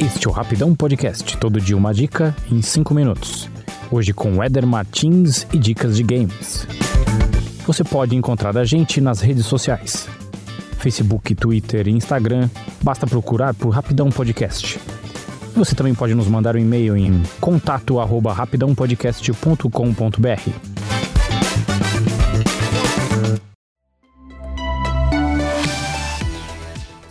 Este é o Rapidão Podcast, todo dia uma dica em 5 minutos. Hoje com Eder Martins e dicas de games. Você pode encontrar a gente nas redes sociais. Facebook, Twitter e Instagram, basta procurar por Rapidão Podcast. Você também pode nos mandar um e-mail em contato@rapidãopodcast.com.br.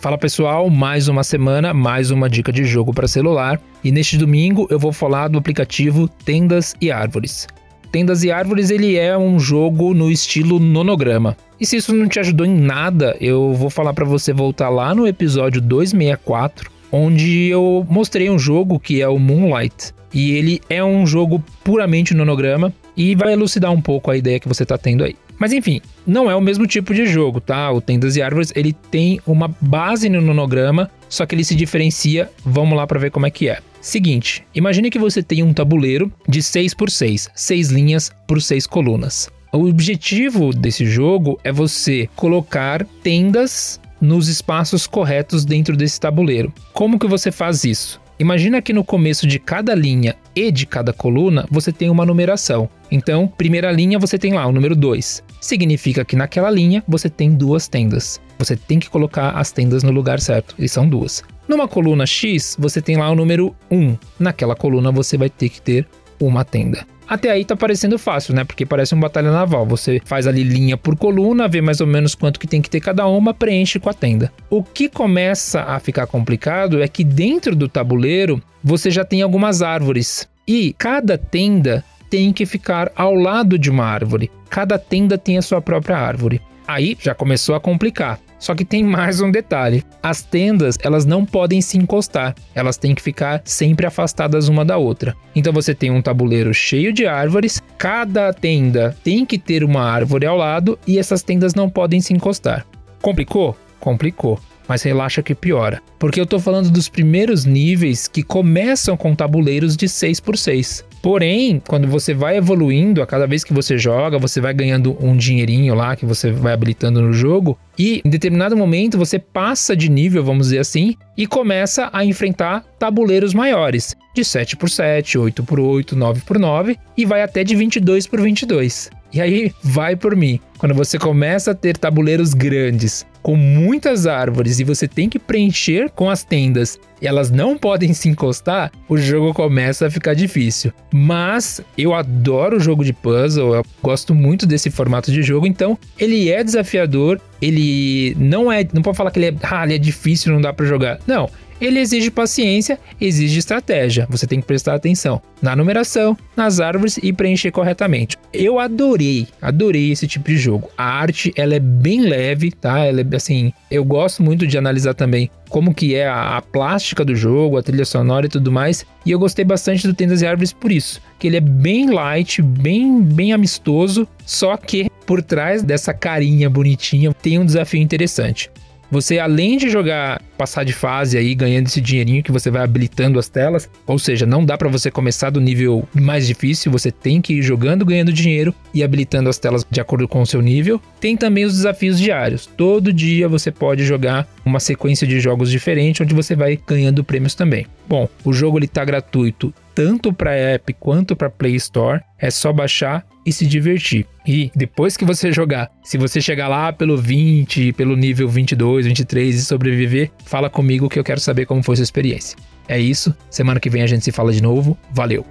Fala pessoal, mais uma semana, mais uma dica de jogo para celular. E neste domingo eu vou falar do aplicativo Tendas e Árvores. Tendas e Árvores ele é um jogo no estilo nonograma. E se isso não te ajudou em nada, eu vou falar para você voltar lá no episódio 264, onde eu mostrei um jogo que é o Moonlight. E ele é um jogo puramente nonograma e vai elucidar um pouco a ideia que você está tendo aí. Mas enfim, não é o mesmo tipo de jogo, tá? O Tendas e Árvores, ele tem uma base no nonograma, só que ele se diferencia. Vamos lá para ver como é que é. Seguinte, imagine que você tem um tabuleiro de 6 por 6, 6 linhas por 6 colunas. O objetivo desse jogo é você colocar tendas nos espaços corretos dentro desse tabuleiro. Como que você faz isso? Imagina que no começo de cada linha e de cada coluna você tem uma numeração. Então, primeira linha você tem lá o número 2. Significa que naquela linha você tem duas tendas. Você tem que colocar as tendas no lugar certo, e são duas. Numa coluna X, você tem lá o número 1. Naquela coluna você vai ter que ter uma tenda. Até aí tá parecendo fácil, né? Porque parece uma batalha naval. Você faz ali linha por coluna, vê mais ou menos quanto que tem que ter cada uma, preenche com a tenda. O que começa a ficar complicado é que dentro do tabuleiro você já tem algumas árvores e cada tenda tem que ficar ao lado de uma árvore. Cada tenda tem a sua própria árvore. Aí já começou a complicar. Só que tem mais um detalhe: as tendas elas não podem se encostar, elas têm que ficar sempre afastadas uma da outra. Então você tem um tabuleiro cheio de árvores, cada tenda tem que ter uma árvore ao lado e essas tendas não podem se encostar. Complicou? Complicou. Mas relaxa que piora, porque eu estou falando dos primeiros níveis que começam com tabuleiros de 6 por 6. Porém, quando você vai evoluindo, a cada vez que você joga, você vai ganhando um dinheirinho lá que você vai habilitando no jogo. E em determinado momento você passa de nível, vamos dizer assim, e começa a enfrentar tabuleiros maiores, de 7 por 7, 8 por 8, 9 por 9 e vai até de 22 por 22. E aí, vai por mim. Quando você começa a ter tabuleiros grandes, com muitas árvores e você tem que preencher com as tendas e elas não podem se encostar, o jogo começa a ficar difícil. Mas eu adoro o jogo de puzzle, eu gosto muito desse formato de jogo, então ele é desafiador, ele não é, não pode falar que ele é, ah, ele é difícil, não dá para jogar. Não, ele exige paciência, exige estratégia. Você tem que prestar atenção na numeração, nas árvores e preencher corretamente. Eu adorei, adorei esse tipo de jogo. A arte, ela é bem leve, tá? Ela é assim, eu gosto muito de analisar também como que é a, a, plástica do jogo, a trilha sonora e tudo mais. E eu gostei bastante do Tendas e Árvores por isso, que ele é bem light, bem bem amistoso, só que por trás dessa carinha bonitinha tem um desafio interessante. Você, além de jogar, passar de fase aí, ganhando esse dinheirinho que você vai habilitando as telas, ou seja, não dá para você começar do nível mais difícil, você tem que ir jogando, ganhando dinheiro e habilitando as telas de acordo com o seu nível. Tem também os desafios diários. Todo dia você pode jogar uma sequência de jogos diferente, onde você vai ganhando prêmios também. Bom, o jogo ele tá gratuito tanto para App quanto para Play Store. É só baixar e se divertir. E depois que você jogar, se você chegar lá pelo 20, pelo nível 22, 23 e sobreviver, fala comigo que eu quero saber como foi sua experiência. É isso, semana que vem a gente se fala de novo. Valeu!